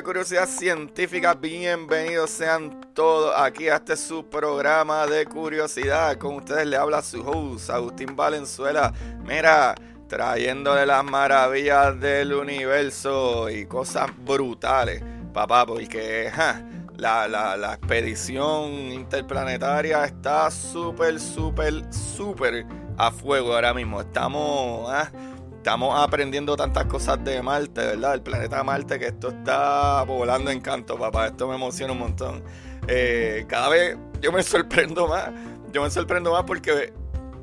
De Curiosidad Científica. Bienvenidos sean todos aquí a este su programa de curiosidad. Con ustedes le habla su host, Agustín Valenzuela. Mira, trayéndole las maravillas del universo y cosas brutales, papá, porque la, la, la expedición interplanetaria está súper, súper, súper a fuego ahora mismo. Estamos. ah, Estamos aprendiendo tantas cosas de Marte, ¿verdad? El planeta Marte, que esto está volando en canto, papá. Esto me emociona un montón. Eh, cada vez yo me sorprendo más. Yo me sorprendo más porque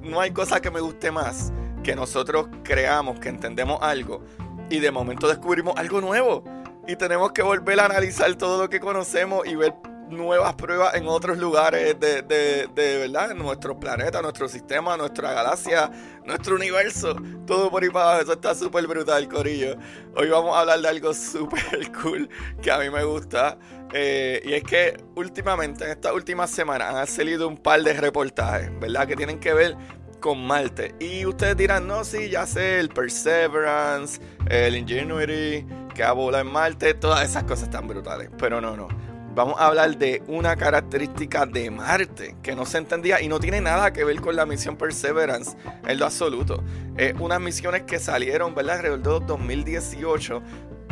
no hay cosa que me guste más que nosotros creamos, que entendemos algo y de momento descubrimos algo nuevo. Y tenemos que volver a analizar todo lo que conocemos y ver nuevas pruebas en otros lugares de, de, de verdad, nuestro planeta, nuestro sistema, nuestra galaxia, nuestro universo, todo por ahí para abajo. Eso está súper brutal, Corillo. Hoy vamos a hablar de algo súper cool que a mí me gusta. Eh, y es que últimamente, en estas últimas semanas, han salido un par de reportajes, ¿verdad? Que tienen que ver con Marte. Y ustedes dirán, no, sí, ya sé, el Perseverance, el Ingenuity, que ha volado en Marte, todas esas cosas están brutales. Pero no, no vamos a hablar de una característica de Marte que no se entendía y no tiene nada que ver con la misión Perseverance en lo absoluto. Es unas misiones que salieron, ¿verdad? Alrededor de 2018,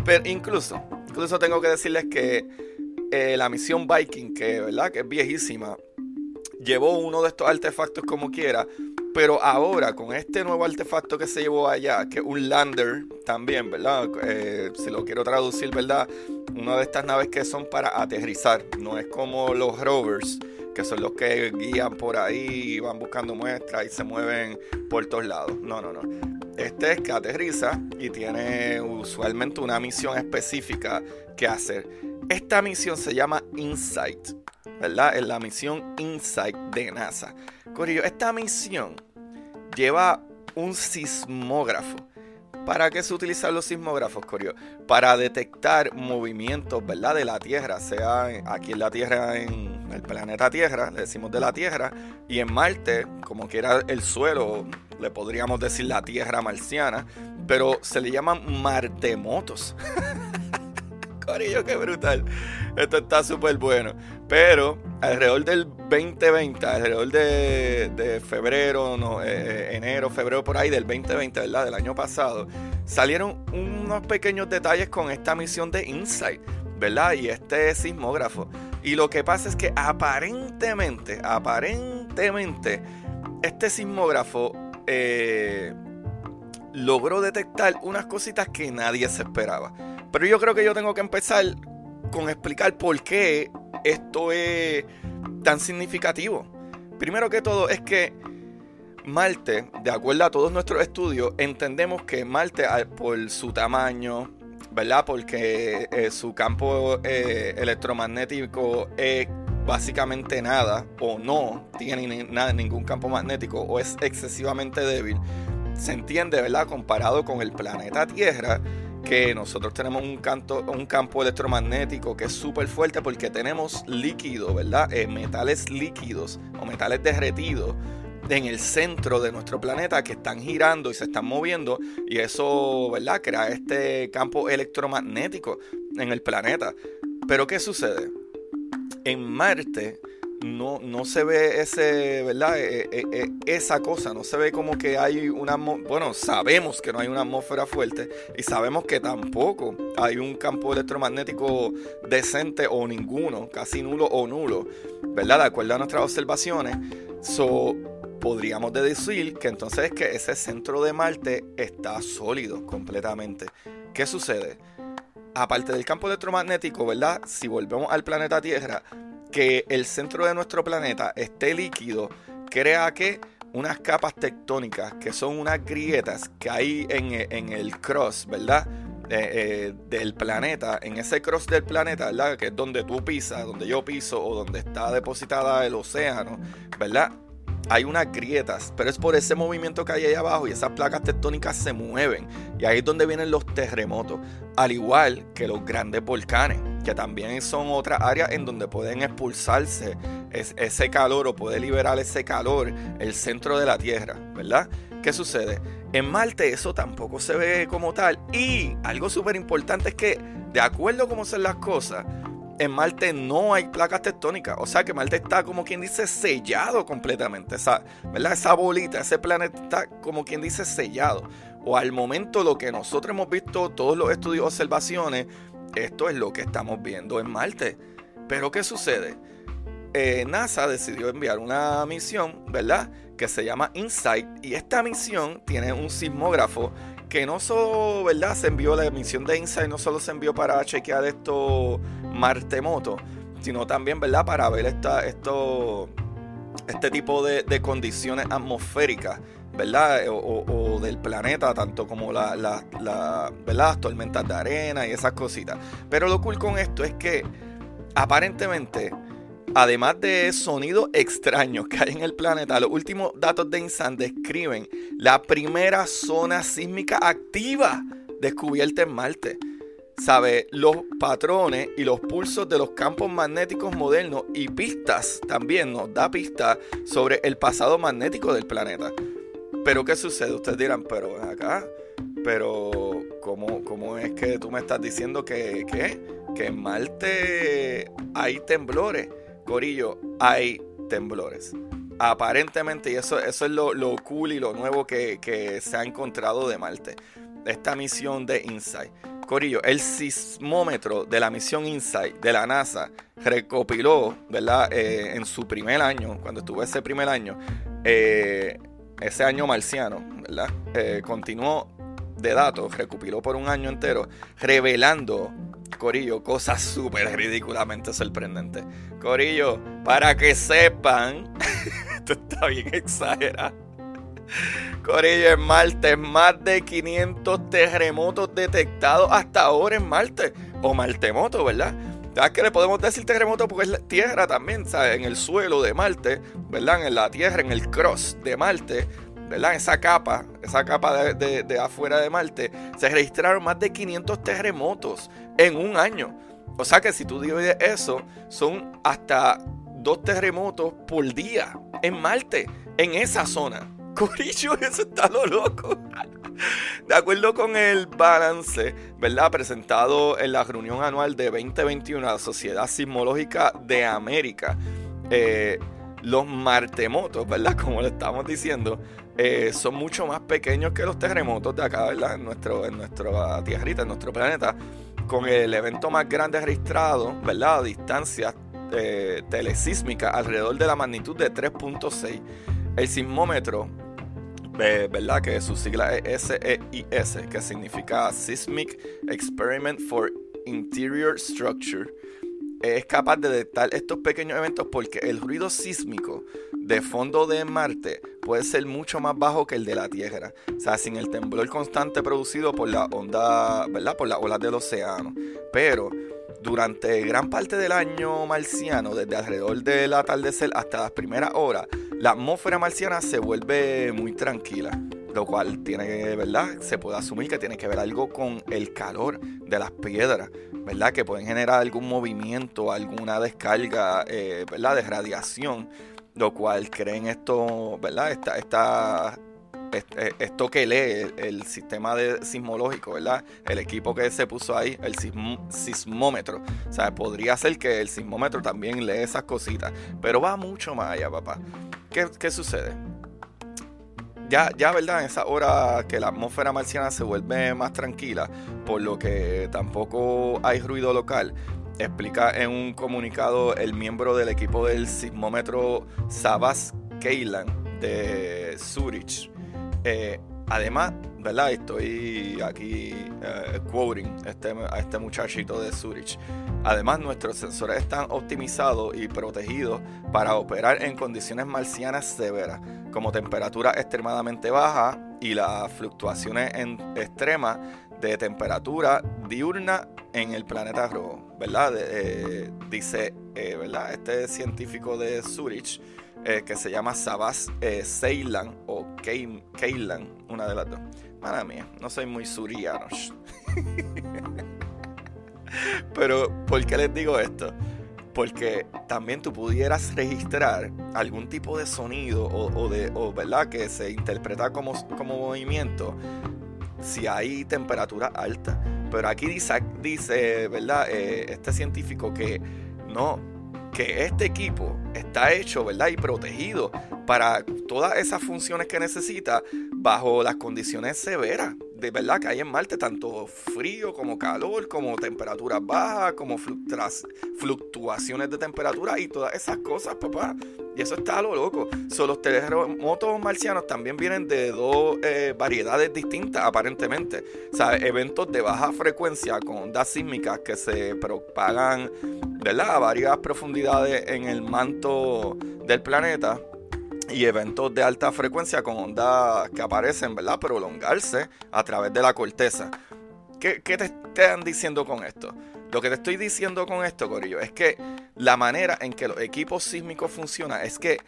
pero incluso, incluso tengo que decirles que eh, la misión Viking, que, ¿verdad? Que es viejísima, llevó uno de estos artefactos como quiera, pero ahora, con este nuevo artefacto que se llevó allá, que es un lander también, ¿verdad? Eh, si lo quiero traducir, ¿verdad? Una de estas naves que son para aterrizar, no es como los rovers, que son los que guían por ahí y van buscando muestras y se mueven por todos lados. No, no, no. Este es que aterriza y tiene usualmente una misión específica que hacer. Esta misión se llama InSight, ¿verdad? Es la misión InSight de NASA. Corillo, esta misión lleva un sismógrafo. ¿Para qué se utilizan los sismógrafos, Corio? Para detectar movimientos, ¿verdad? De la Tierra, sea aquí en la Tierra, en el planeta Tierra, le decimos de la Tierra, y en Marte, como quiera el suelo, le podríamos decir la Tierra marciana, pero se le llaman martemotos. Corillo, qué brutal. Esto está súper bueno. Pero alrededor del 2020, alrededor de, febrero, no, eh, enero, febrero por ahí del 2020, ¿verdad? Del año pasado, salieron unos pequeños detalles con esta misión de Insight, ¿verdad? Y este sismógrafo. Y lo que pasa es que aparentemente, aparentemente, este sismógrafo eh, logró detectar unas cositas que nadie se esperaba. Pero yo creo que yo tengo que empezar con explicar por qué esto es tan significativo. Primero que todo es que Marte, de acuerdo a todos nuestros estudios, entendemos que Marte por su tamaño, ¿verdad? Porque eh, su campo eh, electromagnético es básicamente nada o no tiene ningún campo magnético o es excesivamente débil. Se entiende, ¿verdad? Comparado con el planeta Tierra, que nosotros tenemos un, canto, un campo electromagnético que es súper fuerte porque tenemos líquido, ¿verdad? Eh, metales líquidos o metales derretidos en el centro de nuestro planeta que están girando y se están moviendo y eso, ¿verdad? Crea este campo electromagnético en el planeta. Pero ¿qué sucede? En Marte no, no se ve ese, ¿verdad? E, e, e, esa cosa, no se ve como que hay una, bueno, sabemos que no hay una atmósfera fuerte y sabemos que tampoco hay un campo electromagnético decente o ninguno, casi nulo o nulo, ¿verdad? De acuerdo a nuestras observaciones, So, podríamos deducir que entonces que ese centro de Marte está sólido completamente. ¿Qué sucede? Aparte del campo electromagnético, ¿verdad? Si volvemos al planeta Tierra, que el centro de nuestro planeta esté líquido, crea que unas capas tectónicas, que son unas grietas que hay en, el cross, ¿verdad? Eh, del planeta, en ese cross del planeta, ¿verdad? Que es donde tú pisas, donde yo piso o donde está depositada el océano, ¿verdad? hay unas grietas, pero es por ese movimiento que hay ahí abajo y esas placas tectónicas se mueven. Y ahí es donde vienen los terremotos, al igual que los grandes volcanes, que también son otra área en donde pueden expulsarse ese calor o puede liberar ese calor el centro de la Tierra, ¿verdad? ¿Qué sucede? En Marte eso tampoco se ve como tal. Y algo súper importante es que, de acuerdo a cómo son las cosas, en Marte no hay placas tectónicas. O sea que Marte está como quien dice sellado completamente. Esa, ¿verdad? esa bolita, ese planeta está como quien dice sellado. O al momento lo que nosotros hemos visto, todos los estudios, observaciones, esto es lo que estamos viendo en Marte. Pero ¿qué sucede? Eh, NASA decidió enviar una misión, ¿verdad? Que se llama InSight. Y esta misión tiene un sismógrafo que no solo, ¿verdad? Se envió la misión de InSight, no solo se envió para chequear esto Martemoto, sino también, ¿verdad? Para ver esta, este tipo de, condiciones atmosféricas, ¿verdad? O, del planeta, tanto como la, la, la, las tormentas de arena y esas cositas. Pero lo cool con esto es que aparentemente Además de sonidos extraños que hay en el planeta, los últimos datos de INSAN describen la primera zona sísmica activa descubierta en Marte. Sabe, los patrones y los pulsos de los campos magnéticos modernos y pistas también nos da pistas sobre el pasado magnético del planeta. Pero ¿qué sucede? Ustedes dirán, pero acá, pero ¿cómo, cómo es que tú me estás diciendo que, que en Marte hay temblores? Corillo, hay temblores. Aparentemente, y eso, eso es lo, cool y lo nuevo que, se ha encontrado de Marte. Esta misión de InSight. Corillo, el sismómetro de la misión InSight de la NASA recopiló, ¿verdad? Eh, en su primer año, cuando estuvo ese primer año, eh, ese año marciano, ¿verdad? Eh, continuó de datos, recopiló por un año entero, revelando Corillo, cosas súper ridículamente sorprendentes. Corillo, para que sepan, esto está bien exagerado. Corillo, en Marte, más de 500 terremotos detectados hasta ahora en Marte. O Martemoto, ¿verdad? ¿Sabes que le podemos decir terremoto? Porque es la tierra también, ¿sabes? En el suelo de Marte, ¿verdad? En la tierra, en el cross de Marte ¿verdad? Esa capa, esa capa de, afuera de Marte, se registraron más de 500 terremotos en un año. O sea que si tú divides eso, son hasta dos terremotos por día en Marte, en esa zona. Corillo, eso está lo loco. De acuerdo con el balance, ¿verdad? Presentado en la reunión anual de 2021 de la Sociedad Sismológica de América, eh, los martemotos, ¿verdad? Como le estamos diciendo, eh, son mucho más pequeños que los terremotos de acá, ¿verdad? En, nuestro, en nuestra tierrita, en nuestro planeta, con el evento más grande registrado, ¿verdad? A distancia eh, alrededor de la magnitud de 3.6. El sismómetro, ¿verdad? Que su sigla es SEIS, que significa Seismic Experiment for Interior Structure es capaz de detectar estos pequeños eventos porque el ruido sísmico de fondo de Marte puede ser mucho más bajo que el de la Tierra. O sea, sin el temblor constante producido por la onda, ¿verdad? Por las olas del océano. Pero durante gran parte del año marciano, desde alrededor del atardecer hasta las primeras horas, la atmósfera marciana se vuelve muy tranquila lo cual tiene, ¿verdad? Se puede asumir que tiene que ver algo con el calor de las piedras, ¿verdad? Que pueden generar algún movimiento, alguna descarga, eh, ¿verdad? De radiación, lo cual creen esto, ¿verdad? Esta, esta, esto que lee el, sistema de sismológico, ¿verdad? El equipo que se puso ahí, el sismómetro. O sea, podría ser que el sismómetro también lee esas cositas, pero va mucho más allá, papá. ¿Qué, qué sucede? ya, ya, ¿verdad? En esa hora que la atmósfera marciana se vuelve más tranquila, por lo que tampoco hay ruido local, explica en un comunicado el miembro del equipo del sismómetro Sabas Keyland de Zurich. Eh, además, ¿verdad? Estoy aquí eh, quoting este, a este muchachito de Zurich. Además, nuestros sensores están optimizados y protegidos para operar en condiciones marcianas severas, como temperatura extremadamente baja y las fluctuaciones extremas de temperatura diurna en el planeta rojo, ¿verdad? Eh, dice, ¿verdad? Este científico de Zurich eh, que se llama Sabas Ceylan o Keylan, una de las dos. Mala mía, no soy muy suriano. Pero, ¿por qué les digo esto? Porque también tú pudieras registrar algún tipo de sonido o, de, ¿verdad? Que se interpreta como, como movimiento si hay temperatura alta. Pero aquí dice, dice ¿verdad? Eh, este científico que no, que este equipo está hecho, ¿verdad? Y protegido para todas esas funciones que necesita bajo las condiciones severas verdad que hay en Marte, tanto frío como calor, como temperaturas bajas, como fluctuaciones de temperatura y todas esas cosas, papá. Y eso está a lo loco. So, los terremotos marcianos también vienen de dos eh, variedades distintas, aparentemente. O sea, eventos de baja frecuencia con ondas sísmicas que se propagan, ¿verdad? A varias profundidades en el manto del planeta y eventos de alta frecuencia con ondas que aparecen, ¿verdad? Prolongarse a través de la corteza. ¿Qué, te están diciendo con esto? Lo que te estoy diciendo con esto, Corillo, es que la manera en que los equipos sísmicos funcionan es que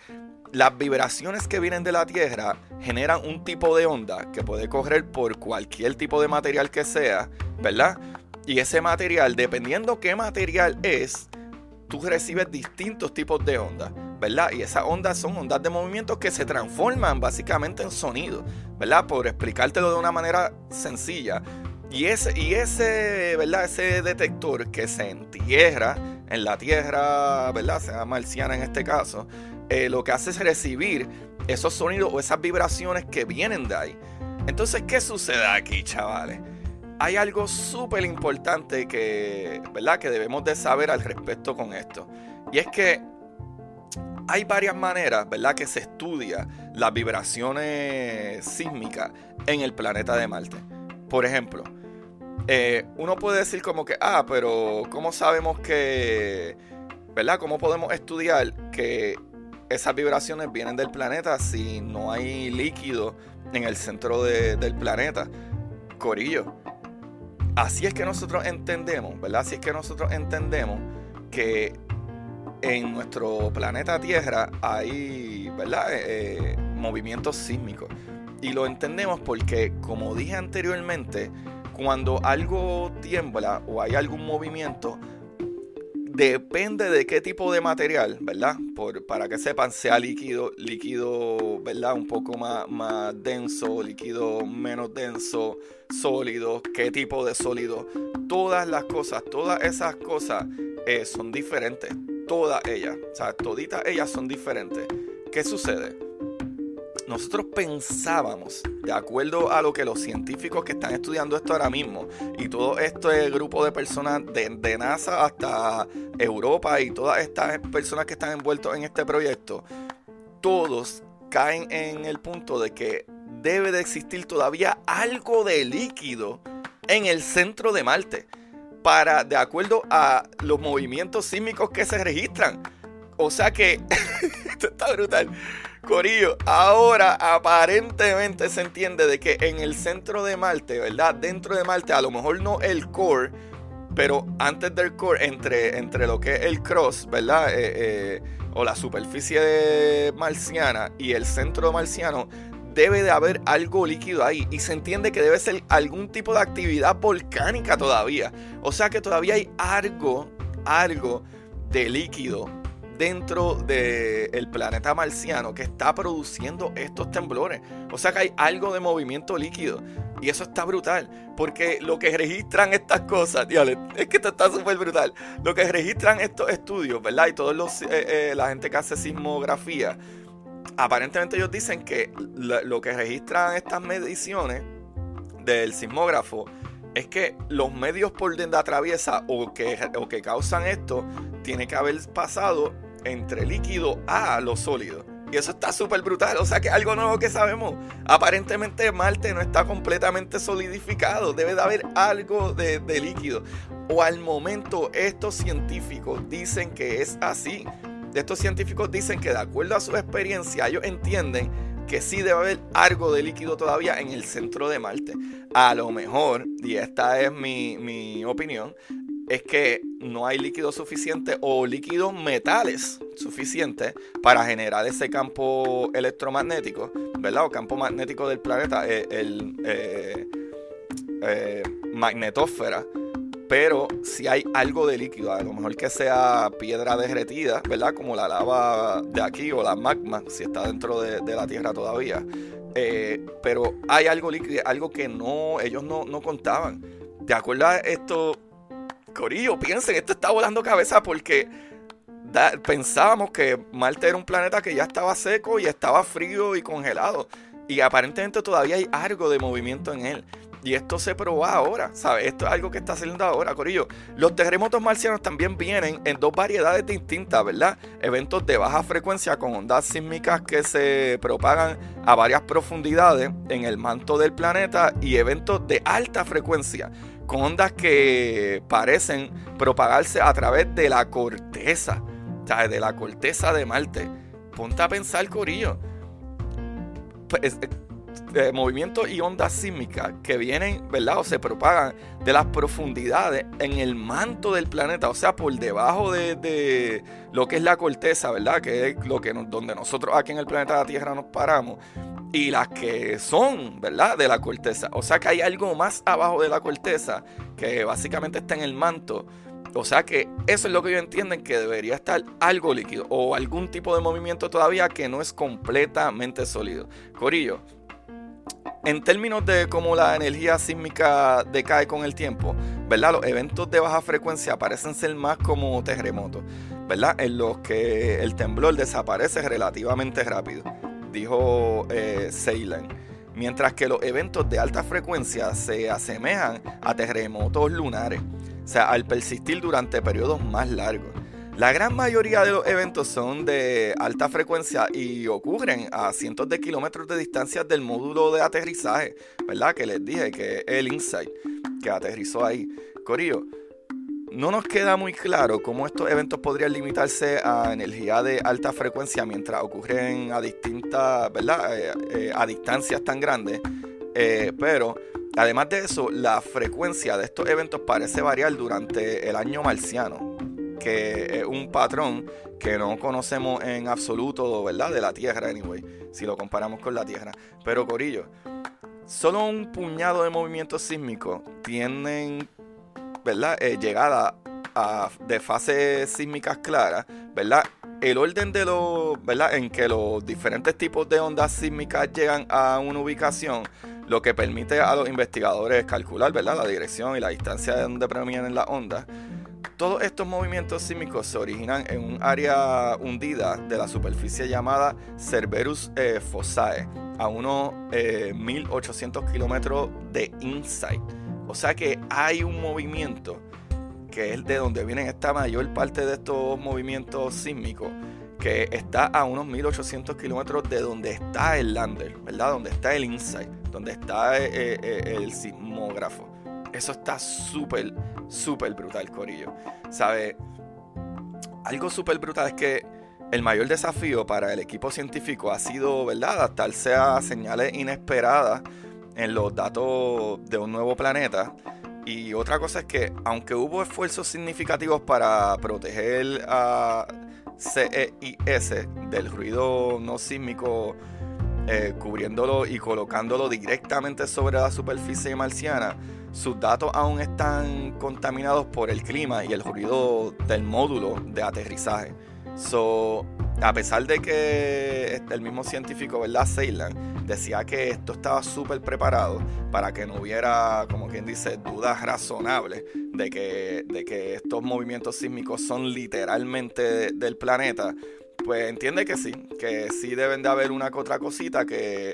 las vibraciones que vienen de la Tierra generan un tipo de onda que puede correr por cualquier tipo de material que sea, ¿verdad? Y ese material, dependiendo qué material es, tú recibes distintos tipos de ondas. ¿Verdad? Y esas ondas son ondas de movimiento que se transforman básicamente en sonido, ¿verdad? Por explicártelo de una manera sencilla. Y ese, y ese, ¿verdad? Ese detector que se entierra en la Tierra, ¿verdad? Sea marciana en este caso, eh, lo que hace es recibir esos sonidos o esas vibraciones que vienen de ahí. Entonces, ¿qué sucede aquí, chavales? Hay algo súper importante que, ¿verdad? Que debemos de saber al respecto con esto. Y es que hay varias maneras, ¿verdad?, que se estudia las vibraciones sísmicas en el planeta de Marte. Por ejemplo, eh, uno puede decir como que, ah, pero ¿cómo sabemos que, ¿verdad? ¿Cómo podemos estudiar que esas vibraciones vienen del planeta si no hay líquido en el centro del planeta? Corillo. Así es que nosotros entendemos, ¿verdad? Así es que nosotros entendemos que en nuestro planeta Tierra hay, ¿verdad? Eh, eh, movimientos sísmicos. Y lo entendemos porque, como dije anteriormente, cuando algo tiembla o hay algún movimiento, depende de qué tipo de material, ¿verdad? Por, para que sepan, sea líquido, líquido, ¿verdad? Un poco más, más denso, líquido menos denso, sólido, qué tipo de sólido. Todas las cosas, todas esas cosas eh, son diferentes todas ellas, o sea, toditas ellas son diferentes. ¿Qué sucede? Nosotros pensábamos, de acuerdo a lo que los científicos que están estudiando esto ahora mismo, y todo este grupo de personas de, NASA hasta Europa y todas estas personas que están envueltos en este proyecto, todos caen en el punto de que debe de existir todavía algo de líquido en el centro de Marte para, de acuerdo a los movimientos sísmicos que se registran. O sea que, esto está brutal. Corillo, ahora aparentemente se entiende de que en el centro de Marte, ¿verdad? Dentro de Marte, a lo mejor no el core, pero antes del core, entre, entre lo que es el cross, ¿verdad? Eh, eh, o la superficie marciana y el centro marciano, debe de haber algo líquido ahí y se entiende que debe ser algún tipo de actividad volcánica todavía. O sea que todavía hay algo, algo de líquido dentro del planeta marciano que está produciendo estos temblores. O sea que hay algo de movimiento líquido. Y eso está brutal. Porque lo que registran estas cosas, es que esto está súper brutal. Lo que registran estos estudios, ¿verdad? Y todos los, eh, eh, la gente que hace sismografía aparentemente ellos dicen que lo que registran estas mediciones del sismógrafo es que los medios por donde atraviesa o que, que causan esto tiene que haber pasado entre líquido a lo sólido. Y eso está súper brutal. O sea que algo nuevo que sabemos. Aparentemente Marte no está completamente solidificado. Debe de haber algo de líquido. O al momento estos científicos dicen que es así. Estos científicos dicen que de acuerdo a su experiencia ellos entienden que sí debe haber algo de líquido todavía en el centro de Marte. A lo mejor, y esta es mi, mi opinión, es que no hay líquido suficiente o líquidos metales suficientes para generar ese campo electromagnético, ¿verdad? O campo magnético del planeta, eh, el, eh, eh, magnetósfera. Pero si hay algo de líquido, a lo mejor que sea piedra derretida, ¿verdad? Como la lava de aquí o la magma, si está dentro de, la Tierra todavía. pero hay algo líquido, algo que no, ellos no, no contaban. ¿Te acuerdas esto? Corillo, piensen, esto está volando cabeza porque pensábamos que Marte era un planeta que ya estaba seco y estaba frío y congelado. Y aparentemente todavía hay algo de movimiento en él. Y esto se probó ahora, ¿sabes? Esto es algo que está saliendo ahora, Corillo. Los terremotos marcianos también vienen en dos variedades distintas, ¿verdad? Eventos de baja frecuencia con ondas sísmicas que se propagan a varias profundidades en el manto del planeta y eventos de alta frecuencia con ondas que parecen propagarse a través de la corteza, ¿sabes? De la corteza de Marte. Ponte a pensar, Corillo. Eh, movimientos y ondas sísmicas que vienen, ¿verdad? O se propagan de las profundidades en el manto del planeta, o sea, por debajo de, lo que es la corteza, ¿verdad? Que es lo que donde nosotros aquí en el planeta Tierra nos paramos y las que son, ¿verdad? De la corteza. O sea que hay algo más abajo de la corteza que básicamente está en el manto. O sea que eso es lo que ellos entienden que debería estar algo líquido o algún tipo de movimiento todavía que no es completamente sólido. Corillo, en términos de cómo la energía sísmica decae con el tiempo, ¿verdad? Los eventos de baja frecuencia parecen ser más como terremotos, ¿verdad? En los que el temblor desaparece relativamente rápido dijo eh, mientras que los eventos de alta frecuencia se asemejan a terremotos lunares, o sea, al persistir durante periodos más largos. La gran mayoría de los eventos son de alta frecuencia y ocurren a cientos de kilómetros de distancia del módulo de aterrizaje, ¿verdad? Que les dije que el InSight que aterrizó ahí. Corillo, no nos queda muy claro cómo estos eventos podrían limitarse a energía de alta frecuencia mientras ocurren a distintas, ¿verdad? Eh, eh, a distancias tan grandes. Eh, pero además de eso, la frecuencia de estos eventos parece variar durante el año marciano, que es un patrón que no conocemos en absoluto, ¿verdad? De la Tierra, anyway, si lo comparamos con la Tierra. Pero Corillo, solo un puñado de movimientos sísmicos tienen ¿verdad? Eh, llegada a, de fases sísmicas claras, ¿verdad? El orden de los, ¿verdad? En que los diferentes tipos de ondas sísmicas llegan a una ubicación, lo que permite a los investigadores calcular, ¿verdad? La dirección y la distancia de donde provienen las ondas. Todos estos movimientos sísmicos se originan en un área hundida de la superficie llamada Cerberus eh, Fossae, a unos 1800 eh, kilómetros de Insight. O sea que hay un movimiento que es de donde vienen esta mayor parte de estos movimientos sísmicos, que está a unos 1800 kilómetros de donde está el lander, ¿verdad? Donde está el InSight, donde está eh, eh, el sismógrafo. Eso está súper, súper brutal, Corillo. ¿Sabe? Algo súper brutal es que el mayor desafío para el equipo científico ha sido, ¿verdad?, adaptarse a señales inesperadas en los datos de un nuevo planeta. Y otra cosa es que, aunque hubo esfuerzos significativos para proteger a CEIS del ruido no sísmico, eh, cubriéndolo y colocándolo directamente sobre la superficie marciana, sus datos aún están contaminados por el clima y el ruido del módulo de aterrizaje. So, a pesar de que el mismo científico, ¿verdad? Ceylan, decía que esto estaba súper preparado para que no hubiera, como quien dice, dudas razonables de que, de que estos movimientos sísmicos son literalmente del planeta, pues entiende que sí, que sí deben de haber una que otra cosita que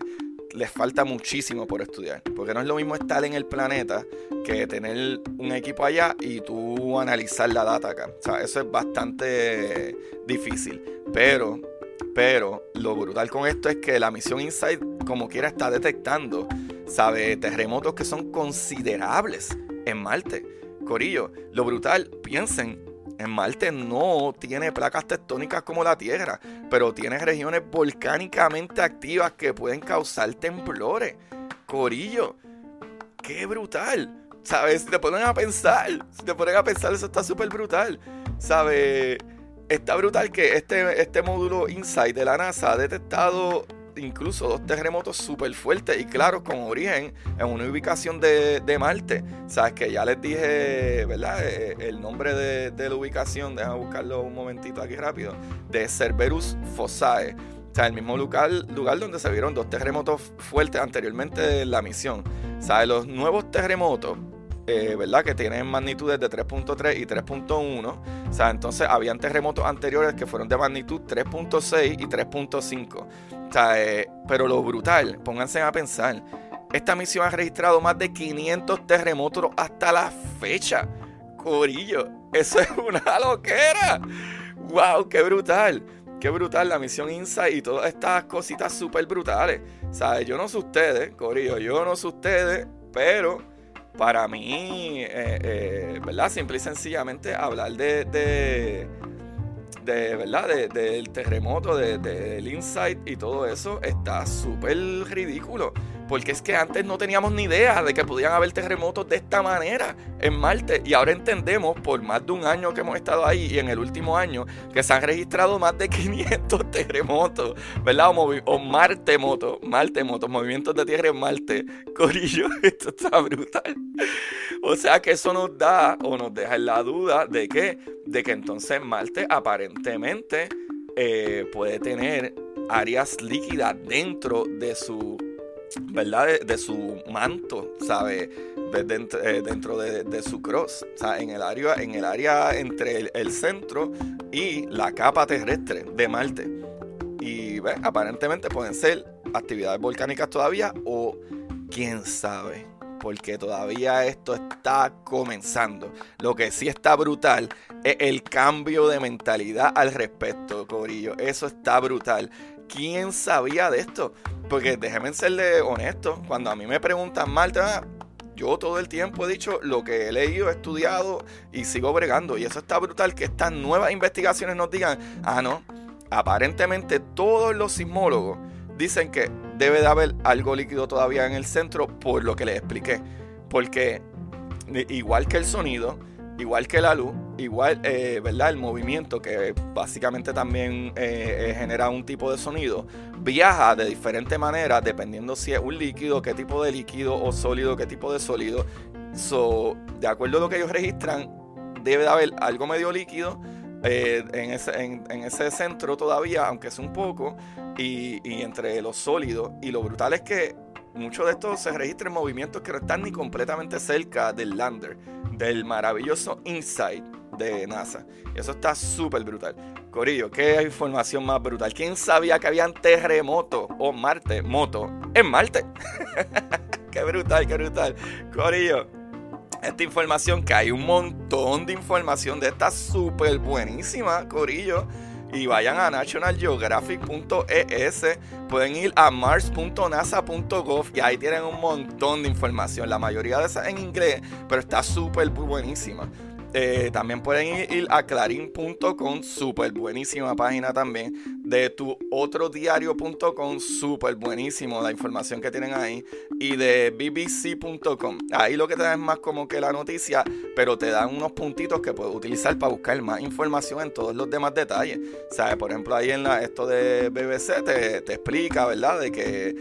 les falta muchísimo por estudiar. Porque no es lo mismo estar en el planeta que tener un equipo allá y tú analizar la data acá. O sea, eso es bastante difícil. Pero Pero lo brutal con esto es que la misión Insight, como quiera, está detectando, sabe, terremotos que son considerables en Marte. Corillo, lo brutal, piensen, en Marte no tiene placas tectónicas como la Tierra, pero tiene regiones volcánicamente activas que pueden causar temblores. Corillo, qué brutal. ¿Sabes? Si te ponen a pensar, si te ponen a pensar, eso está súper brutal. ¿Sabes? Está brutal que este, este módulo InSight de la NASA ha detectado incluso dos terremotos súper fuertes y claros con origen en una ubicación de, Marte. Sabes que ya les dije, ¿verdad? Eh, el nombre de, la ubicación, déjame buscarlo un momentito aquí rápido, de Cerberus Fossae. O sea, el mismo lugar, lugar donde se vieron dos terremotos fuertes anteriormente en la misión. ¿Sabes? Los nuevos terremotos eh, ¿verdad? Que tienen magnitudes de 3.3 y 3.1. O sea, entonces habían terremotos anteriores que fueron de magnitud 3.6 y 3.5. O sea, eh, pero lo brutal, pónganse a pensar, esta misión ha registrado más de 500 terremotos hasta la fecha. Corillo, eso es una loquera. ¡Wow! ¡Qué brutal! Qué brutal la misión Insight y todas estas cositas súper brutales. sea, Yo no sé ustedes, Corillo, yo no sé ustedes, pero para mí, eh, eh, ¿verdad? Simple y sencillamente hablar de, de, de ¿verdad? del terremoto, del insight y todo eso está súper ridículo. Porque es que antes no teníamos ni idea de que podían haber terremotos de esta manera en Marte. Y ahora entendemos, por más de un año que hemos estado ahí y en el último año, que se han registrado más de 500 terremotos, ¿verdad? O, o Marte moto, Marte moto, movimientos de tierra en Marte. Corillo, esto está brutal. O sea que eso nos da o nos deja en la duda de que, de que entonces Marte aparentemente eh, puede tener áreas líquidas dentro de su ¿verdad? De, su manto, ¿sabe? Eh, dentro, de, su cross, o sea, en el área, en el área entre el, centro y la capa terrestre de Marte. Y aparentemente pueden ser actividades volcánicas todavía o quién sabe, porque todavía esto está comenzando. Lo que sí está brutal es el cambio de mentalidad al respecto, Corillo. Eso está brutal. ¿Quién sabía de esto? Porque déjenme serle honesto, cuando a mí me preguntan, Marta, yo todo el tiempo he dicho lo que he leído, he estudiado y sigo bregando. Y eso está brutal que estas nuevas investigaciones nos digan, ah, no, aparentemente todos los sismólogos dicen que debe de haber algo líquido todavía en el centro por lo que les expliqué. Porque igual que el sonido, igual que la luz, igual, eh, ¿verdad? El movimiento, que básicamente también eh, eh, genera un tipo de sonido, viaja de diferente manera dependiendo si es un líquido, qué tipo de líquido o sólido, qué tipo de sólido. So, de acuerdo a lo que ellos registran, debe de haber algo medio líquido en, ese, centro todavía, aunque es un poco, y, y entre los sólidos. Y lo brutal es que muchos de estos se registran movimientos que no están ni completamente cerca del lander del maravilloso Insight de NASA. eso está súper brutal. Corillo, qué información más brutal. ¿Quién sabía que habían terremotos o Marte, moto, en Marte? qué brutal, qué brutal. Corillo, esta información, que hay un montón de información de esta súper buenísima, Corillo y vayan a nationalgeographic.es, pueden ir a mars.nasa.gov y ahí tienen un montón de información, la mayoría de esas en inglés, pero está súper buenísima. Eh, también pueden ir, a clarín.com, súper buenísima página también. De tu otro diario.com, súper buenísimo la información que tienen ahí. Y de bbc.com. Ahí lo que te da es más como que la noticia, pero te dan unos puntitos que puedes utilizar para buscar más información en todos los demás detalles. ¿Sabes? Por ejemplo, ahí en la, esto de BBC te, te explica, ¿verdad? De que,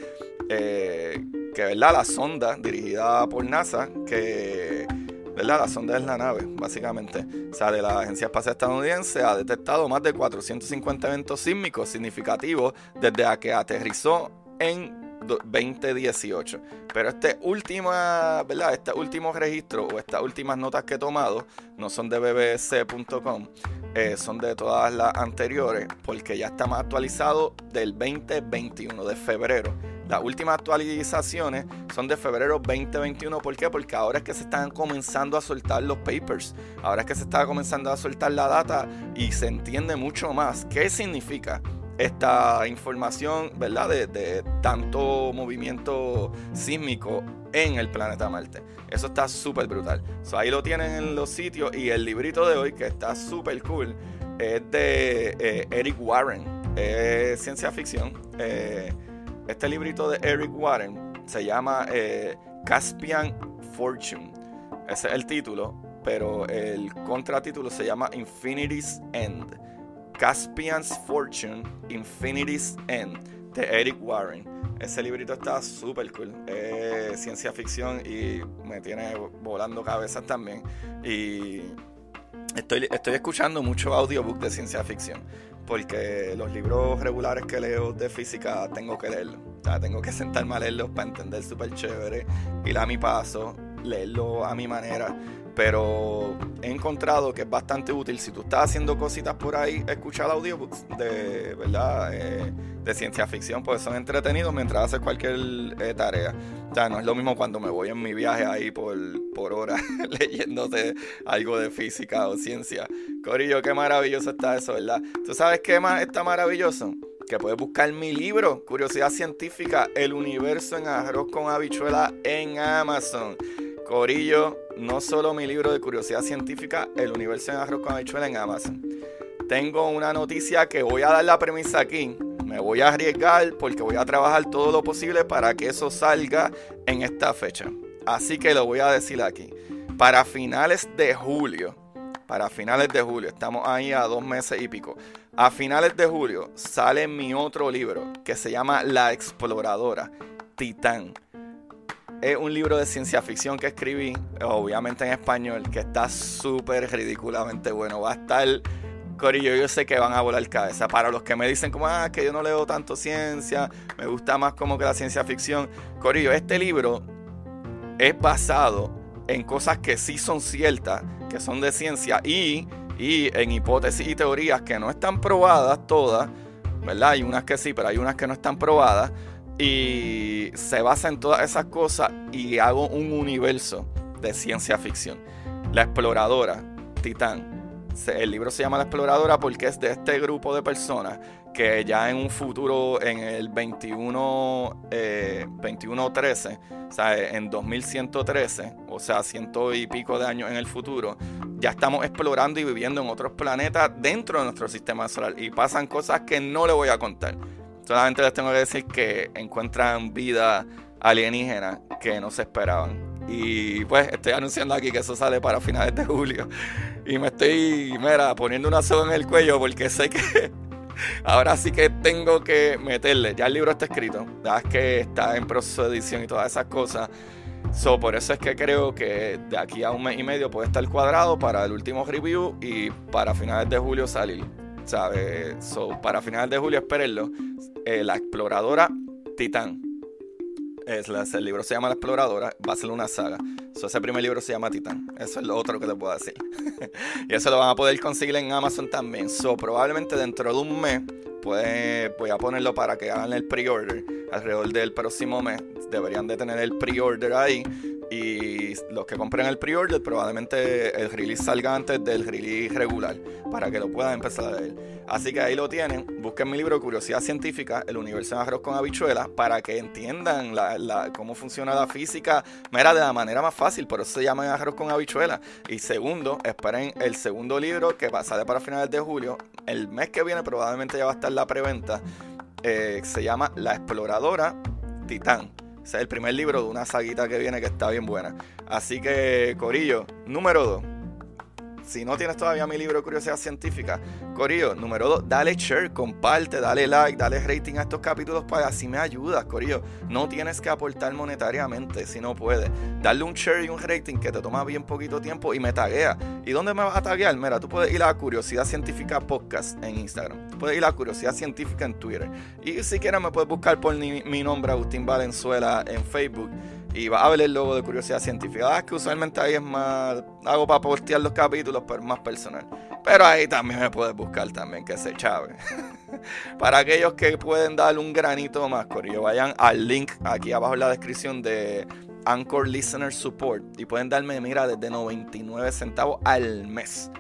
eh, que, ¿verdad? La sonda dirigida por NASA, que ¿verdad? La sonda es la nave, básicamente. O sea, de la Agencia Espacial Estadounidense ha detectado más de 450 eventos sísmicos significativos desde que aterrizó en 2018. Pero este última, ¿verdad? Este último registro o estas últimas notas que he tomado no son de bbc.com, eh, son de todas las anteriores, porque ya está más actualizado del 2021, de febrero. Las últimas actualizaciones son de febrero 2021. ¿Por qué? Porque ahora es que se están comenzando a soltar los papers. Ahora es que se está comenzando a soltar la data y se entiende mucho más qué significa esta información, ¿verdad? De, tanto movimiento sísmico en el planeta Marte. Eso está súper brutal. ahí lo tienen en los sitios y el librito de hoy, que está súper cool, es de eh, Eric Warren. Es ciencia ficción. Eh, este librito de Eric Warren se llama eh, Caspian Fortune. Ese es el título, pero el contratítulo se llama Infinity's End. Caspian's Fortune, Infinity's End, de Eric Warren. Ese librito está súper cool. Es ciencia ficción y me tiene volando cabezas también. Y estoy, estoy escuchando mucho audiobook de ciencia ficción. Porque los libros regulares que leo de física tengo que leerlos. O sea, tengo que sentarme a leerlos para entender súper chévere. Ir a mi paso, leerlo a mi manera pero he encontrado que es bastante útil si tú estás haciendo cositas por ahí, escuchar audiobooks de, ¿verdad? Eh, de ciencia ficción, pues son entretenidos mientras haces cualquier eh, tarea. O sea, no es lo mismo cuando me voy en mi viaje ahí por, por horas leyéndote algo de física o ciencia. Corillo, qué maravilloso está eso, ¿verdad? ¿Tú sabes qué más está maravilloso? Que puedes buscar mi libro, Curiosidad Científica, El Universo en Arroz con Habichuela en Amazon. Corillo, no solo mi libro de curiosidad científica, El universo en arroz con habichuela en Amazon. Tengo una noticia que voy a dar la premisa aquí. Me voy a arriesgar porque voy a trabajar todo lo posible para que eso salga en esta fecha. Así que lo voy a decir aquí. Para finales de julio, para finales de julio, estamos ahí a dos meses y pico. A finales de julio sale mi otro libro que se llama La Exploradora, Titán es un libro de ciencia ficción que escribí, obviamente en español, que está súper ridículamente bueno. Va a estar, Corillo, yo sé que van a volar cabeza. Para los que me dicen como, ah, que yo no leo tanto ciencia, me gusta más como que la ciencia ficción. Corillo, este libro es basado en cosas que sí son ciertas, que son de ciencia, y, y en hipótesis y teorías que no están probadas todas, ¿verdad? Hay unas que sí, pero hay unas que no están probadas y se basa en todas esas cosas y hago un universo de ciencia ficción. La exploradora, Titán. El libro se llama La exploradora porque es de este grupo de personas que ya en un futuro, en el 21, eh, 2113, o sea, en 2113, o sea, ciento y pico de años en el futuro, ya estamos explorando y viviendo en otros planetas dentro de nuestro sistema solar. Y pasan cosas que no le voy a contar. Solamente les tengo que decir que encuentran vida alienígena que no se esperaban. Y pues estoy anunciando aquí que eso sale para finales de julio. Y me estoy, mira, poniendo una soga en el cuello porque sé que ahora sí que tengo que meterle. Ya el libro está escrito, ya es que está en proceso de edición y todas esas cosas. So, por eso es que creo que de aquí a un mes y medio puede estar cuadrado para el último review y para finales de julio salir. ¿Sabes? So, para finales de julio, espérenlo. Eh, la exploradora Titán. Es el libro se llama La Exploradora, va a ser una saga. ese primer libro se llama Titán. Eso es lo otro que te puedo decir. y eso lo van a poder conseguir en Amazon también. So, probablemente dentro de un mes pues, voy a ponerlo para que hagan el pre-order. Alrededor del próximo mes deberían de tener el pre-order ahí y los que compren el pre-order probablemente el release salga antes del release regular para que lo puedan empezar a leer. Así que ahí lo tienen. Busquen mi libro Curiosidad Científica, El Universo en Arroz con Habichuelas, para que entiendan cómo funciona la física mira, de la manera más fácil. Por eso se llama Arroz con Habichuelas. Y segundo, esperen el segundo libro que salir para finales de julio. El mes que viene probablemente ya va a estar la preventa. Eh, se llama La Exploradora Titán es el primer libro de una saguita que viene que está bien buena. Así que, Corillo, número 2 si no tienes todavía mi libro curiosidad científica, Corillo, número 2, dale share, comparte, dale like, dale rating a estos capítulos para así me ayudas, Corillo. No tienes que aportar monetariamente si no puedes. Darle un share y un rating que te toma bien poquito tiempo y me taguea. ¿Y dónde me vas a taguear? Mira, tú puedes ir a Curiosidad Científica Podcast en Instagram. Puedes ir a Curiosidad Científica en Twitter. Y si quieres me puedes buscar por mi nombre, Agustín Valenzuela, en Facebook y ver el logo de curiosidad científica. Ah, que usualmente ahí es más. Hago para postear los capítulos, pero más personal. Pero ahí también me puedes buscar también, que se chave. para aquellos que pueden dar un granito más, Corillo, vayan al link aquí abajo en la descripción de Anchor Listener Support. Y pueden darme, mira, desde 99 centavos al mes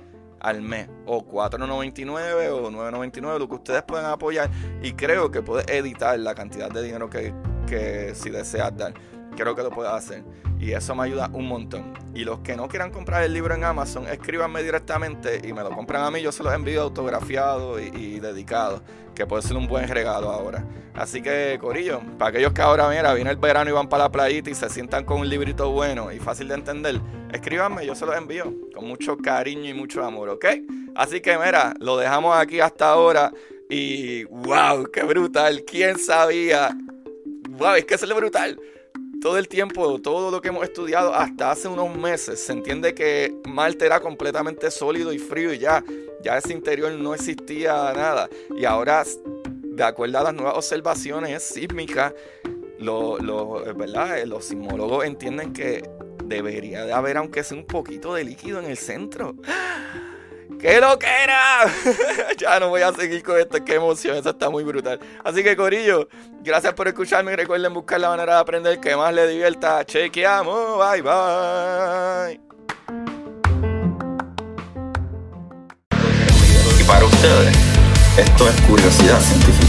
al mes o 4.99 o 9.99 lo que ustedes pueden apoyar y creo que puedes editar la cantidad de dinero que, que si deseas dar creo que lo puedes hacer. Y eso me ayuda un montón. Y los que no quieran comprar el libro en Amazon escríbanme directamente y me lo compran a mí. Yo se los envío autografiado y, y dedicado que puede ser un buen regalo ahora. Así que Corillo para aquellos que ahora mira viene el verano y van para la playita y se sientan con un librito bueno y fácil de entender escríbanme yo se los envío con mucho cariño y mucho amor ¿ok? así que mira lo dejamos aquí hasta ahora y wow, qué brutal, quién sabía wow, es que es brutal todo el tiempo, todo lo que hemos estudiado hasta hace unos meses, se entiende que Marte era completamente sólido y frío y ya, ya ese interior no existía nada. Y ahora, de acuerdo a las nuevas observaciones sísmicas, los, ¿verdad? los sismólogos entienden que debería de haber, aunque sea un poquito de líquido en el centro. ¡Qué lo que era! ya no voy a seguir con esto, qué emoción, eso está muy brutal. Así que, Corillo, gracias por escucharme y recuerden buscar la manera de aprender que más les divierta. Chequeamos, bye bye. Y para ustedes, esto es curiosidad científica.